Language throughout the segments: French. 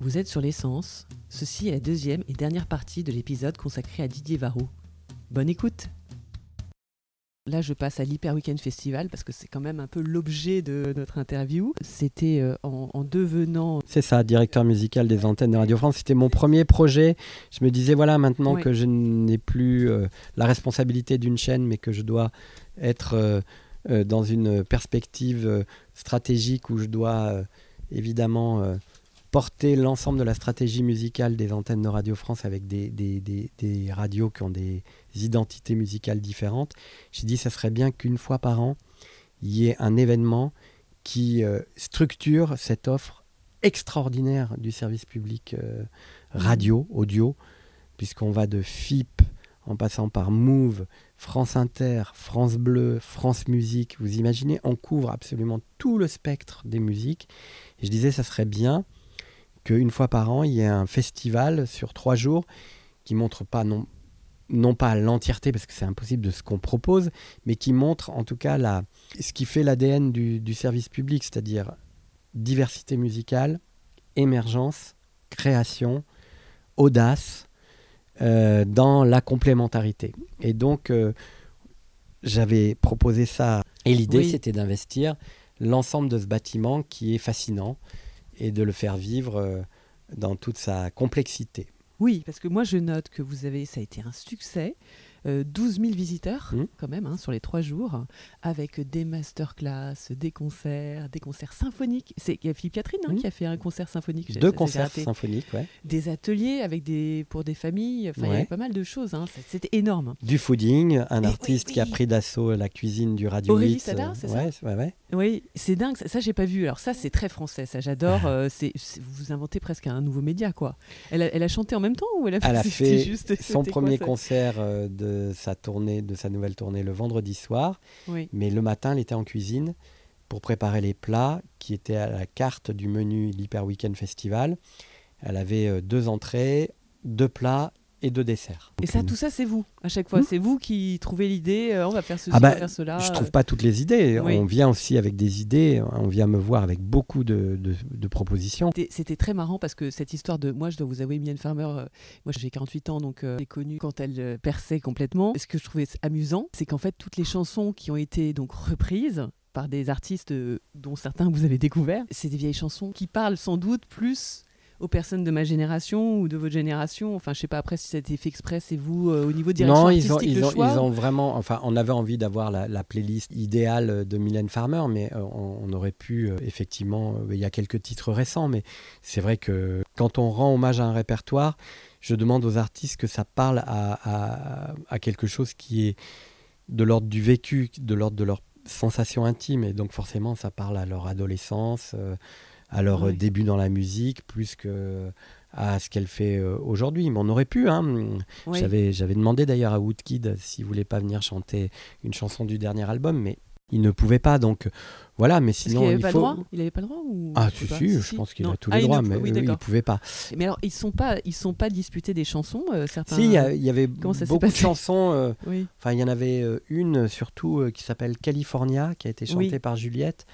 Vous êtes sur l'essence. Ceci est la deuxième et dernière partie de l'épisode consacré à Didier Varro. Bonne écoute Là, je passe à l'Hyper Weekend Festival parce que c'est quand même un peu l'objet de notre interview. C'était euh, en, en devenant. C'est ça, directeur musical des antennes de Radio France. C'était mon premier projet. Je me disais, voilà, maintenant Ouais. que je n'ai plus euh, la responsabilité d'une chaîne, mais que je dois être euh, euh, dans une perspective stratégique où je dois évidemment porter l'ensemble de la stratégie musicale des antennes de Radio France avec des, radios qui ont des identités musicales différentes. J'ai dit, ça serait bien qu'une fois par an, il y ait un événement qui euh, structure cette offre extraordinaire du service public euh, radio, audio, puisqu'on va de FIP en passant par Move, France Inter, France Bleu, France Musique. Vous imaginez, on couvre absolument tout le spectre des musiques. Je disais, ça serait bien qu'une fois par an, il y ait un festival sur trois jours qui montre pas non, non pas l'entièreté, parce que c'est impossible de ce qu'on propose, mais qui montre en tout cas la, ce qui fait l'ADN du, du service public, c'est-à-dire diversité musicale, émergence, création, audace, euh, dans la complémentarité. Et donc, euh, j'avais proposé ça. Et l'idée, Oui. c'était d'investir l'ensemble de ce bâtiment qui est fascinant et de le faire vivre euh, dans toute sa complexité. Oui, parce que moi je note que vous avez, ça a été un succès. Euh, 12 000 visiteurs, Mhm. quand même, hein, sur les trois jours, avec des masterclass, des concerts, des concerts symphoniques. C'est Philippe Catherine hein, Mhm. qui a fait un concert symphonique. Deux ça, concerts symphoniques, ouais. Des ateliers avec des, pour des familles. Enfin, il y avait pas mal de choses. hein. Ça- C'était énorme. Du fooding, un oui, artiste qui a pris d'assaut la cuisine du Radio Aurélie 8. Sadar, euh, c'est ça ouais, ouais. Oui, c'est dingue. Ça, ça, j'ai pas vu. Alors ça, c'est très français. Ça, j'adore. Euh, c'est, vous inventez presque un nouveau média, quoi. Elle a, elle a chanté en même temps ou elle a, Elle a c'était fait juste, Son quoi, premier ça? concert euh, de sa tournée, de sa nouvelle tournée, le vendredi soir. Oui. Mais le matin, elle était en cuisine pour préparer les plats qui étaient à la carte du menu l'Hyper Weekend Festival. Elle avait euh, deux entrées, deux plats et deux desserts. Et ça, tout ça, c'est vous à chaque fois. Mhm. C'est vous qui trouvez l'idée. euh, on va faire ceci, Ah bah, on va faire cela. Je euh. trouve pas toutes les idées. oui. On vient aussi avec des idées. On vient me voir avec beaucoup de, de- de propositions. C'était- très marrant parce que cette histoire de. Moi, je dois vous avouer, Mylène Farmer, euh, moi j'ai 48 ans, donc euh, je l'ai connue quand elle perçait complètement. Ce que je trouvais amusant, c'est qu'en fait, toutes les chansons qui ont été donc reprises par des artistes dont certains vous avez découvert, c'est des vieilles chansons qui parlent sans doute plus aux personnes de ma génération ou de votre génération. Enfin, je sais pas après si ça a été fait exprès, c'est vous euh, au niveau direction Non, ils ont, artistique, ils, le ont, choix ils ont vraiment. Enfin, on avait envie d'avoir la, la playlist idéale de Mylène Farmer, mais euh, on, on aurait pu, euh, effectivement, il y a quelques titres récents, mais c'est vrai que quand on rend hommage à un répertoire, je demande aux artistes que ça parle à, à- à quelque chose qui est de l'ordre du vécu, de l'ordre de leur sensation intime, et donc forcément, ça parle à leur adolescence, à leur Oui. euh, début dans la musique, plus que à ce qu'elle fait euh, aujourd'hui. Mais on aurait pu, hein. Oui. J'avais, j'avais demandé d'ailleurs à Woodkid s'il voulait pas venir chanter une chanson du dernier album, mais il ne pouvait pas. Donc voilà, mais sinon il pas faut. le droit? Il n'avait pas le droit ou Ah si, si, je pense qu'il a tous Ah, les droits, ne- mais oui, eux, il pouvait pas. Mais alors, ils sont pas, ils sont pas disputés des chansons, euh, certains. Si, il y, avait beaucoup de chansons. euh, Oui. Enfin, il y en avait euh, une surtout euh, qui s'appelle California, qui a été chantée Oui. par Juliette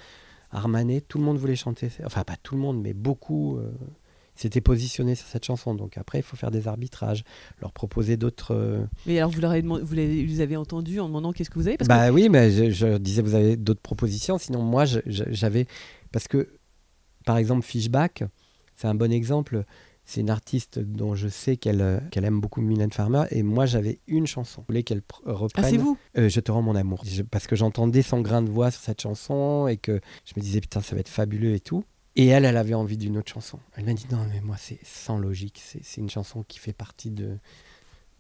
Armanet. Tout le monde voulait chanter. Enfin, pas tout le monde, mais beaucoup euh, s'étaient positionnés sur cette chanson. Donc après, il faut faire des arbitrages, leur proposer d'autres. euh, Mais alors, vous leur avez vous les, avez entendus en demandant qu'est-ce que vous avez parce bah oui, mais je, je disais, vous avez d'autres propositions. Sinon, moi, j'avais. Parce que, par exemple, Fishback, c'est un bon exemple. C'est une artiste dont je sais qu'elle euh, qu'elle aime beaucoup Mylène Farmer. Et moi, j'avais une chanson. Je voulais qu'elle que... Ah, reprenne. c'est vous Euh, je te rends mon amour. Je- parce que j'entendais son grain de voix sur cette chanson et que je me disais, putain, ça va être fabuleux et tout. Et elle, elle avait envie d'une autre chanson. Elle m'a dit, non, mais moi, c'est sans logique. C'est une chanson qui fait partie de,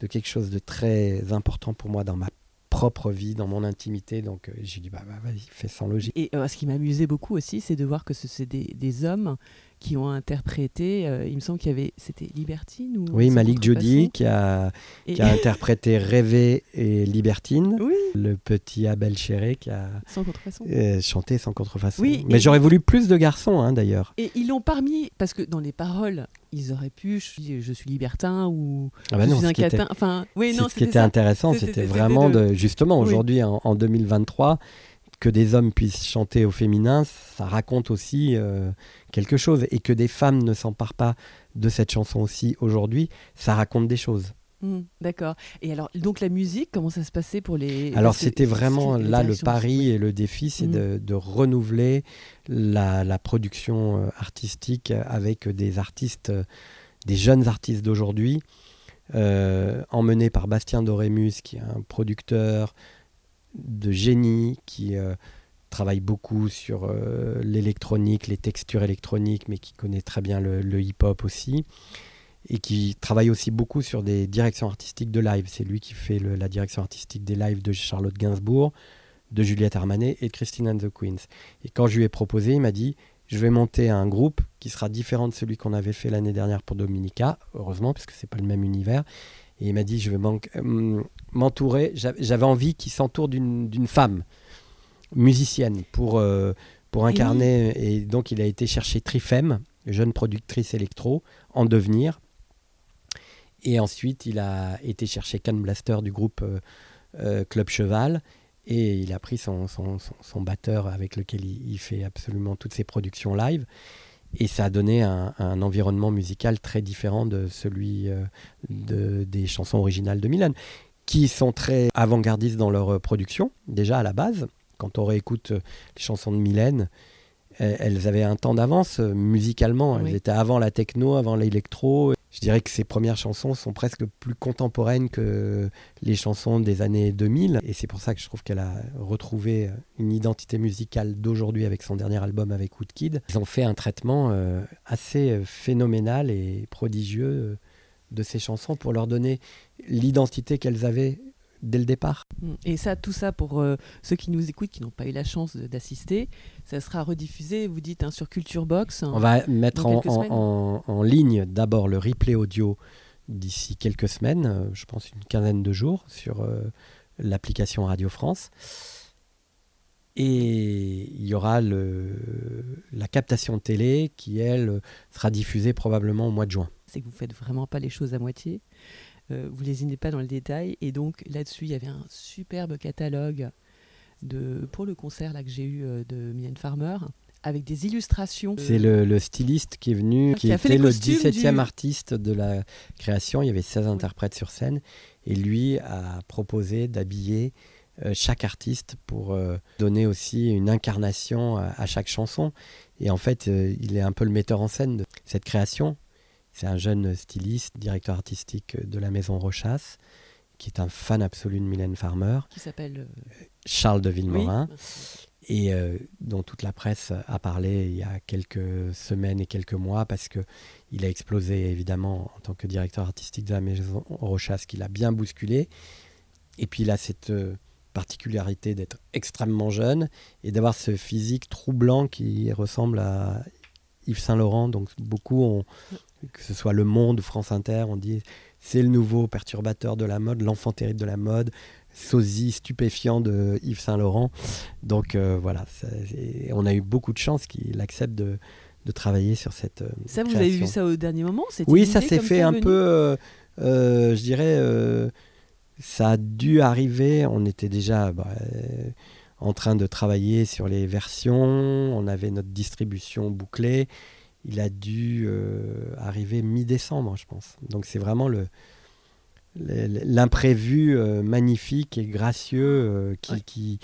de quelque chose de très important pour moi dans ma propre vie, dans mon intimité. Donc, euh, j'ai dit, bah, bah, vas-y, fais sans logique. Et euh, ce qui m'amusait beaucoup aussi, c'est de voir que ce- c'est des, des hommes qui ont interprété. euh, il me semble qu'il y avait, c'était Libertine ou Oui, Malik Jody qui a, Et- qui a interprété Rêver et Libertine. oui, Le petit Abel Chéré qui a sans contrefaçon. euh, chanté sans contrefaçon. Oui, Mais j'aurais voulu plus de garçons, hein, d'ailleurs. Et ils l'ont parmi parce que dans les paroles, ils auraient pu, je suis, je suis libertin ou Ah bah je suis un était- catin. Enfin, oui, non, ce qui était ça. intéressant, C'était- vraiment de- de, justement Oui. aujourd'hui en, en 2023 que des hommes puissent chanter au féminin, ça raconte aussi quelque chose. Et que des femmes ne s'emparent pas de cette chanson aussi aujourd'hui, ça raconte des choses. Mmh, d'accord. Et alors, donc la musique, comment ça se passait pour les... Alors c'était vraiment là le pari et le défi, c'est mmh. de, renouveler la, production artistique avec des artistes, des jeunes artistes d'aujourd'hui, euh, emmenés par Bastien Dorémus, qui est un producteur de génie, qui euh, travaille beaucoup sur euh, l'électronique, les textures électroniques, mais qui connaît très bien le hip-hop aussi et qui travaille aussi beaucoup sur des directions artistiques de live. C'est lui qui fait la direction artistique des lives de Charlotte Gainsbourg, de Juliette Armanet et de Christine and the Queens. Et quand je lui ai proposé, il m'a dit je vais monter un groupe qui sera différent de celui qu'on avait fait l'année dernière pour Dominica, heureusement, parce que c'est pas le même univers. Et il m'a dit je vais euh, m'entourer. J'avais envie qu'il s'entoure d'une femme musicienne pour, euh, pour incarner. Et donc il a été chercher Trifem, jeune productrice électro, en devenir, et ensuite, il a été chercher Can Blaster du groupe euh, euh, Club Cheval. Et il a pris son, son, batteur avec lequel il, fait absolument toutes ses productions live. Et ça a donné un, environnement musical très différent de celui euh, de, des chansons originales de Milan, qui sont très avant-gardistes dans leur production, déjà à la base. Quand on réécoute les chansons de Mylène, elles avaient un temps d'avance musicalement. Elles étaient avant la techno, avant l'électro je dirais que ses premières chansons sont presque plus contemporaines que les chansons des années 2000. Et c'est pour ça que je trouve qu'elle a retrouvé une identité musicale d'aujourd'hui avec son dernier album avec Woodkid. Ils ont fait un traitement euh, assez phénoménal et prodigieux euh, de ces chansons pour leur donner l'identité qu'elles avaient dès le départ. Mm. Et ça, tout ça pour euh, ceux qui nous écoutent, qui n'ont pas eu la chance d'assister, ça sera rediffusé, vous dites, hein, sur Culture Box. On va mettre en, ligne d'abord le replay audio d'ici quelques semaines, euh, je pense une quinzaine de jours, sur euh, l'application Radio France. Et il y aura le, la captation télé qui, elle, sera diffusée probablement au mois de juin. C'est que vous faites vraiment pas les choses à moitié. Euh, vous lésinez pas dans le détail. Et donc là-dessus, il y avait un superbe catalogue de, pour le concert là, que j'ai eu euh, de Mylène Farmer avec des illustrations. C'est le, styliste qui est venu, qui, était le 17e artiste de la création. Il y avait 16 interprètes sur scène. Et lui a proposé d'habiller euh, chaque artiste pour donner aussi une incarnation à, chaque chanson. Et en fait, il est un peu le metteur en scène de cette création. C'est un jeune styliste, directeur artistique de la maison Rochas, qui est un fan absolu de Mylène Farmer. Qui s'appelle euh, Charles de Villemorin. Et euh, dont toute la presse a parlé il y a quelques semaines et quelques mois, parce qu'il a explosé évidemment en tant que directeur artistique de la maison Rochas, qu'il a bien bousculé. Et puis il a cette euh, particularité d'être extrêmement jeune et d'avoir ce physique troublant qui ressemble à Yves Saint Laurent. Donc beaucoup ont, que ce soit Le Monde ou France Inter, on dit c'est le nouveau perturbateur de la mode, l'enfant terrible de la mode, sosie stupéfiant de Yves Saint Laurent. Donc euh, voilà, on a eu beaucoup de chance qu'il accepte de, travailler sur cette. Euh, ça, vous avez vu ça au dernier moment Oui, ça s'est fait un peu, euh, je dirais, ça a dû arriver. On était déjà. Bah, en train de travailler sur les versions, on avait notre distribution bouclée, il a dû euh, arriver mi-décembre, je pense. Donc c'est vraiment le, l'imprévu euh, magnifique et gracieux euh, qui, qui,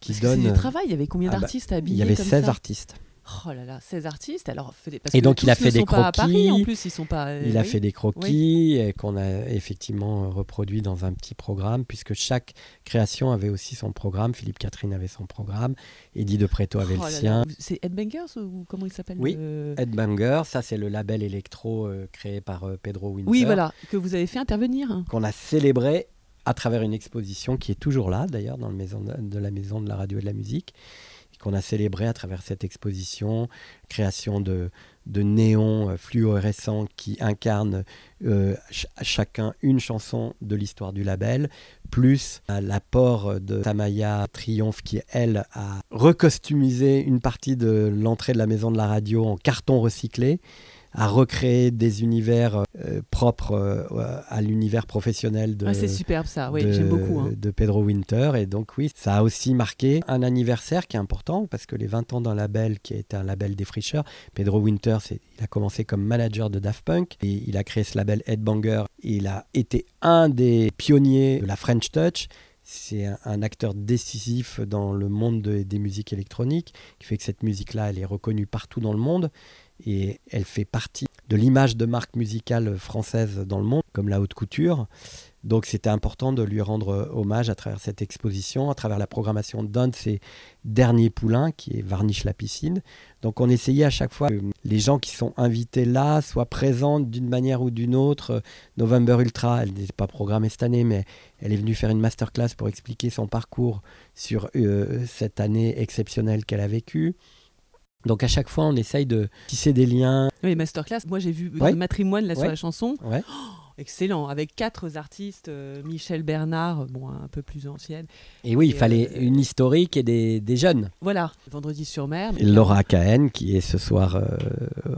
qui donne. du travail. Il y avait combien ah bah, d'artistes à habiller Il y avait 16 artistes. Oh là là, 16 artistes. Alors, parce et donc il a fait des croquis. en plus, ils sont pas. Euh, il a fait des croquis qu'on a effectivement reproduit dans un petit programme, puisque chaque création avait aussi son programme. Philippe Catherine avait son programme, Eddie de Preto avait oh le sien. C'est Headbangers ou comment il s'appelle Oui, Headbangers. Ça, c'est le label électro euh, créé par euh, Pedro Winter. Oui, voilà, que vous avez fait intervenir. Qu'on a célébré à travers une exposition qui est toujours là, d'ailleurs, dans le maison de la maison de la radio et de la musique qu'on a célébré à travers cette exposition, création de, néons euh, fluorescents qui incarnent euh, chacun une chanson de l'histoire du label, plus l'apport de Tamaya Triomphe qui, elle, a recostumisé une partie de l'entrée de la maison de la radio en carton recyclé à recréer des univers euh, propres euh, à l'univers professionnel de, Ah, c'est superbe ça, oui, j'aime beaucoup. hein. de Pedro Winter. Et donc, oui, ça a aussi marqué un anniversaire qui est important parce que les 20 ans d'un label qui est un label défricheur, Pedro Winter, il a commencé comme manager de Daft Punk et il a créé ce label Headbanger. Il a été un des pionniers de la French Touch. C'est un, un acteur décisif dans le monde de- des musiques électroniques qui fait que cette musique-là, elle est reconnue partout dans le monde et elle fait partie de l'image de marque musicale française dans le monde, comme la haute couture. Donc c'était important de lui rendre hommage à travers cette exposition, à travers la programmation d'un de ses derniers poulains, qui est Varnish la piscine. Donc on essayait à chaque fois que les gens qui sont invités là soient présents d'une manière ou d'une autre. November Ultra, elle n'était pas programmée cette année, mais elle est venue faire une masterclass pour expliquer son parcours sur euh, cette année exceptionnelle qu'elle a vécue. Donc à chaque fois, on essaye de tisser des liens. Oui, masterclass. Moi, j'ai vu Ouais. le matrimoine là sur la chanson. Ouais. Excellent, avec quatre artistes, euh, Michel Bernard, bon, un peu plus ancienne. Et oui, il fallait euh, une historique et des, des jeunes. Voilà, Vendredi sur mer. mais- Et Laura Cahen, qui est ce soir euh,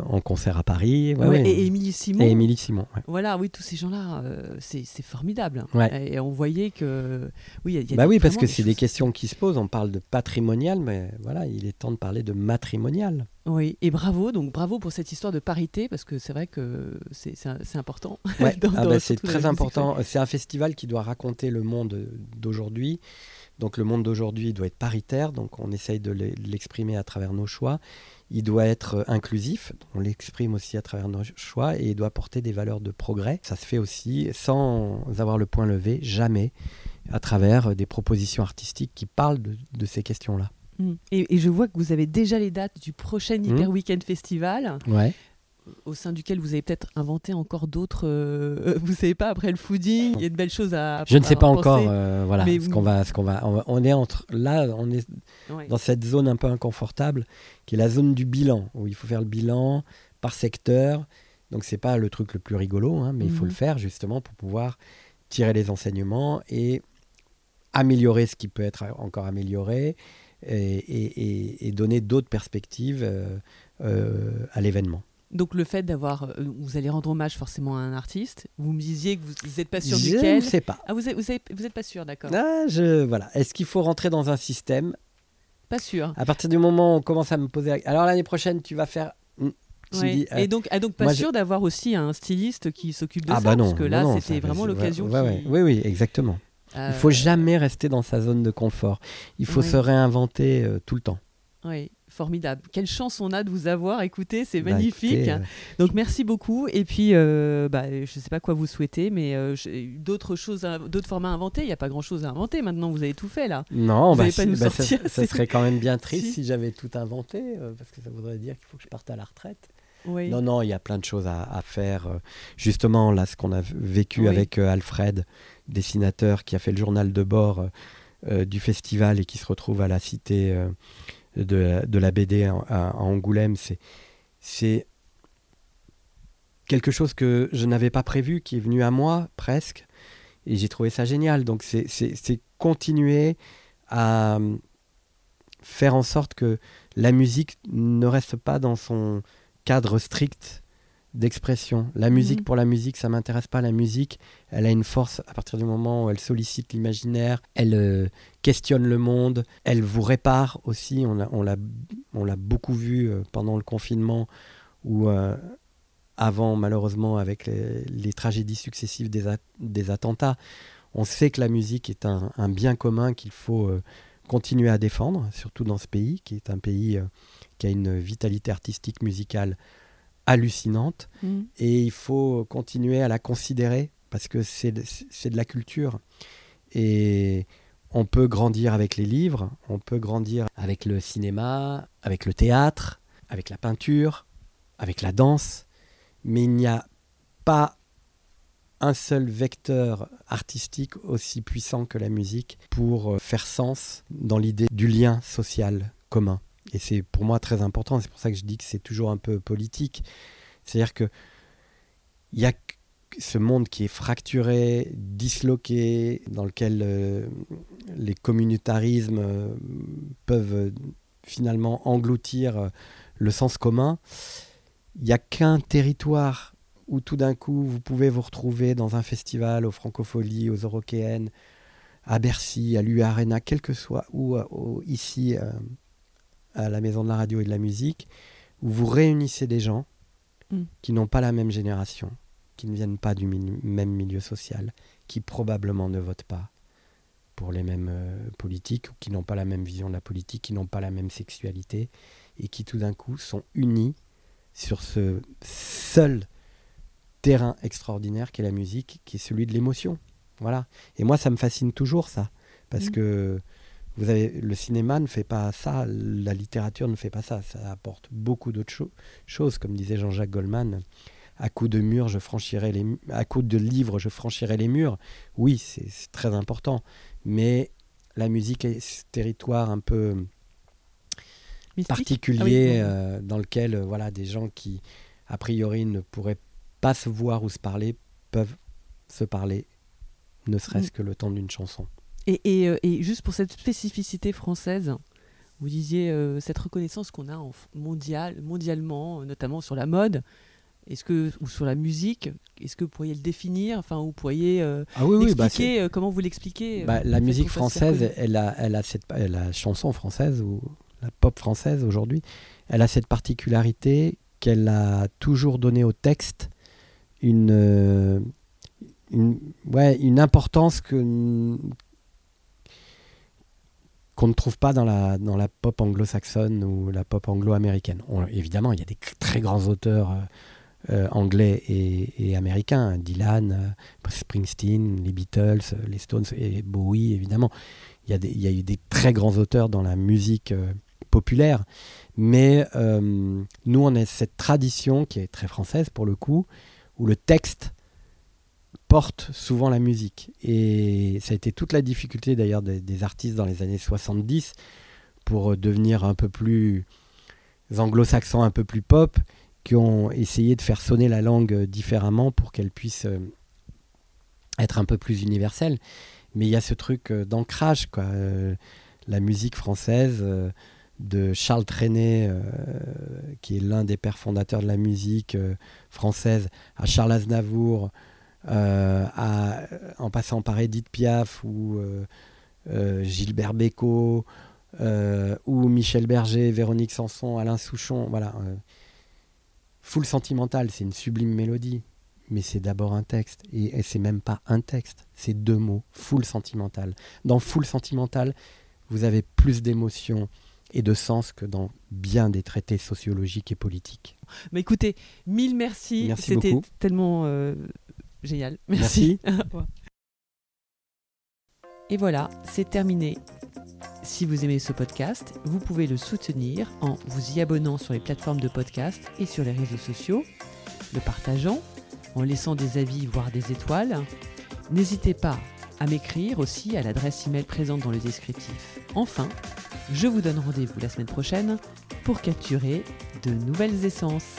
en concert à Paris. Ouais, Ouais, ouais. Et Émilie Simon. Et Émilie Simon. Voilà, oui, tous ces gens-là, euh, c'est formidable. Et on voyait que. Oui, il y a- y a Bah des- oui, parce que c'est des questions qui se posent. On parle de patrimonial, mais voilà, il est temps de parler de matrimonial. Oui, et bravo, donc bravo pour cette histoire de parité, parce que c'est vrai que c'est important. Ouais, ah bah, c'est très important. C'est un festival qui doit raconter le monde d'aujourd'hui. Donc le monde d'aujourd'hui doit être paritaire, donc on essaye de l'e- de l'exprimer à travers nos choix. Il doit être euh, inclusif, on l'exprime aussi à travers nos choix, et il doit porter des valeurs de progrès. Ça se fait aussi sans avoir le point levé, jamais, à travers euh, des propositions artistiques qui parlent de, de ces questions-là. Mm. Et, et je vois que vous avez déjà les dates du prochain Mm. Hyper Weekend Festival, Ouais. au sein duquel vous avez peut-être inventé encore d'autres. euh, vous savez pas, après le fooding, il y a de belles choses à. Je ne sais pas encore, euh, voilà, Mais ce qu'on va, ce qu'on va, on est entre, là, on est Ouais. dans cette zone un peu inconfortable, qui est la zone du bilan, où il faut faire le bilan par secteur. Donc c'est pas le truc le plus rigolo, hein, mais il faut Mhm. le faire justement pour pouvoir tirer les enseignements et améliorer ce qui peut être encore amélioré et, et- et- et donner d'autres perspectives euh, euh, à l'événement. Donc le fait d'avoir, euh, vous allez rendre hommage forcément à un artiste. Vous me disiez que vous n'êtes pas sûr Je duquel. ne sais pas. Ah vous êtes, vous, vous pas sûr, d'accord. Ah, je, voilà. Est-ce qu'il faut rentrer dans un système? Pas sûr. À partir du moment où on commence à me poser... la- Alors l'année prochaine, tu vas faire... Hmm. Je me Ouais. dis, euh, Et donc, ah, donc pas moi, sûr d'avoir aussi un styliste qui s'occupe de ah ça, bah non, parce que là c'était vraiment l'occasion. ouais, Oui, oui, exactement. Euh, Il faut jamais rester dans sa zone de confort. Il faut se réinventer euh, tout le temps. Oui, formidable. Quelle chance on a de vous avoir. Écoutez, c'est Bah, magnifique. euh, Donc merci beaucoup. Et puis, euh, bah, je ne sais pas quoi vous souhaitez, mais euh, d'autres choses, à- d'autres formats inventés. Il n'y a pas grand-chose à inventer. Maintenant, vous avez tout fait là. non, Vous bah, pas nous ça, serait quand même bien triste Si. si, j'avais tout inventé, euh, parce que ça voudrait dire qu'il faut que je parte à la retraite. Oui. Non, non, il y a plein de choses à, à faire. euh, Justement, là, ce qu'on a vécu Oui. avec euh, Alfred, dessinateur, qui a fait le journal de bord euh, du festival et qui se retrouve à la cité euh, de, la- de la BD en- à, à Angoulême, c'est, c'est quelque chose que je n'avais pas prévu, qui est venu à moi presque, et j'ai trouvé ça génial. Donc, c'est, c'est, c'est continuer à faire en sorte que la musique ne reste pas dans son cadre strict d'expression. La musique Mhm. pour la musique, ça m'intéresse pas. La musique, elle a une force à partir du moment où elle sollicite l'imaginaire, elle euh, questionne le monde, elle vous répare aussi. On l'a, on l'a, on l'a beaucoup vu euh, pendant le confinement ou euh, avant, malheureusement, avec les, les tragédies successives des, des attentats. On sait que la musique est un, un bien commun qu'il faut continuer à défendre, surtout dans ce pays, qui est un pays qui a une vitalité artistique musicale hallucinante. Mm. Et il faut continuer à la considérer parce que c'est de, la culture. Et on peut grandir avec les livres, on peut grandir avec le cinéma, avec le théâtre, avec la peinture, avec la danse, mais il n'y a pas un seul vecteur artistique aussi puissant que la musique pour euh, faire sens dans l'idée du lien social commun. Et c'est pour moi très important, c'est pour ça que je dis que c'est toujours un peu politique. C'est-à-dire que il y a ce monde qui est fracturé, disloqué, dans lequel euh, les communautarismes euh, peuvent finalement engloutir euh, le sens commun. il n'y a qu'un territoire où tout d'un coup vous pouvez vous retrouver dans un festival, aux Francopholies, aux Eurokéennes, à Bercy, à l'U Arena, quel que soit, ou, ici à la Maison de la Radio et de la Musique, où vous réunissez des gens Mm. qui n'ont pas la même génération, qui ne viennent pas du même milieu social, qui probablement ne votent pas pour les mêmes euh, politiques, ou qui n'ont pas la même vision de la politique, qui n'ont pas la même sexualité, et qui tout d'un coup sont unis sur ce seul terrain extraordinaire qu'est la musique, qui est celui de l'émotion. Voilà. Et moi, ça me fascine toujours ça, parce Mm. que vous avez le cinéma ne fait pas ça, la littérature ne fait pas ça. Ça apporte beaucoup d'autres cho- choses, comme disait Jean-Jacques Goldman. À coups de murs, je franchirai les à coups de livres, je franchirai les murs. Oui, c'est très important, mais la musique est ce territoire un peu Mystique particulier Ah oui, euh, dans lequel euh, voilà des gens qui a priori ne pourraient pas se voir ou se parler peuvent se parler ne serait-ce Mm. que le temps d'une chanson. Et, et, euh, et juste pour cette spécificité française, vous disiez euh, cette reconnaissance qu'on a en mondial, mondialement, notamment sur la mode, est-ce que ou sur la musique, est-ce que vous pourriez le définir, enfin vous pourriez euh, Ah oui l'expliquer, euh, comment vous l'expliquez Bah, la musique française, elle a, elle a cette, la chanson française ou la pop française aujourd'hui, elle a cette particularité qu'elle a toujours donné au texte une, une, ouais, une importance que qu'on ne trouve pas dans la, dans la pop anglo-saxonne ou la pop anglo-américaine. Évidemment, il y a des très grands auteurs euh, euh, anglais et, américains, Dylan, euh, Springsteen, les Beatles, les Stones et Bowie, évidemment. Il y a, eu des très grands auteurs dans la musique populaire, mais nous, on a cette tradition qui est très française pour le coup, où le texte porte souvent la musique. Et ça a été toute la difficulté d'ailleurs des, artistes dans les années 70 pour euh, devenir un peu plus anglo-saxons, un peu plus pop, qui ont essayé de faire sonner la langue euh, différemment pour qu'elle puisse euh, être un peu plus universelle. Mais il y a ce truc d'ancrage, quoi. La musique française de Charles Trenet, qui est l'un des pères fondateurs de la musique française, à Charles Aznavour, à- en passant par Edith Piaf ou euh, euh, Gilbert Bécaud, euh, ou Michel Berger, Véronique Sanson, Alain Souchon, voilà. euh, Full sentimental, c'est une sublime mélodie, mais c'est d'abord un texte. Et, c'est même pas un texte, c'est deux mots, full sentimental. Dans full sentimental, vous avez plus d'émotion et de sens que dans bien des traités sociologiques et politiques. Mais écoutez, mille merci. Merci C'était tellement euh, génial. Merci. Et voilà, c'est terminé. Si vous aimez ce podcast, vous pouvez le soutenir en vous y abonnant sur les plateformes de podcast et sur les réseaux sociaux, le partageant, en laissant des avis, voire des étoiles. N'hésitez pas à m'écrire aussi à l'adresse email présente dans le descriptif. Enfin, je vous donne rendez-vous la semaine prochaine pour capturer de nouvelles essences.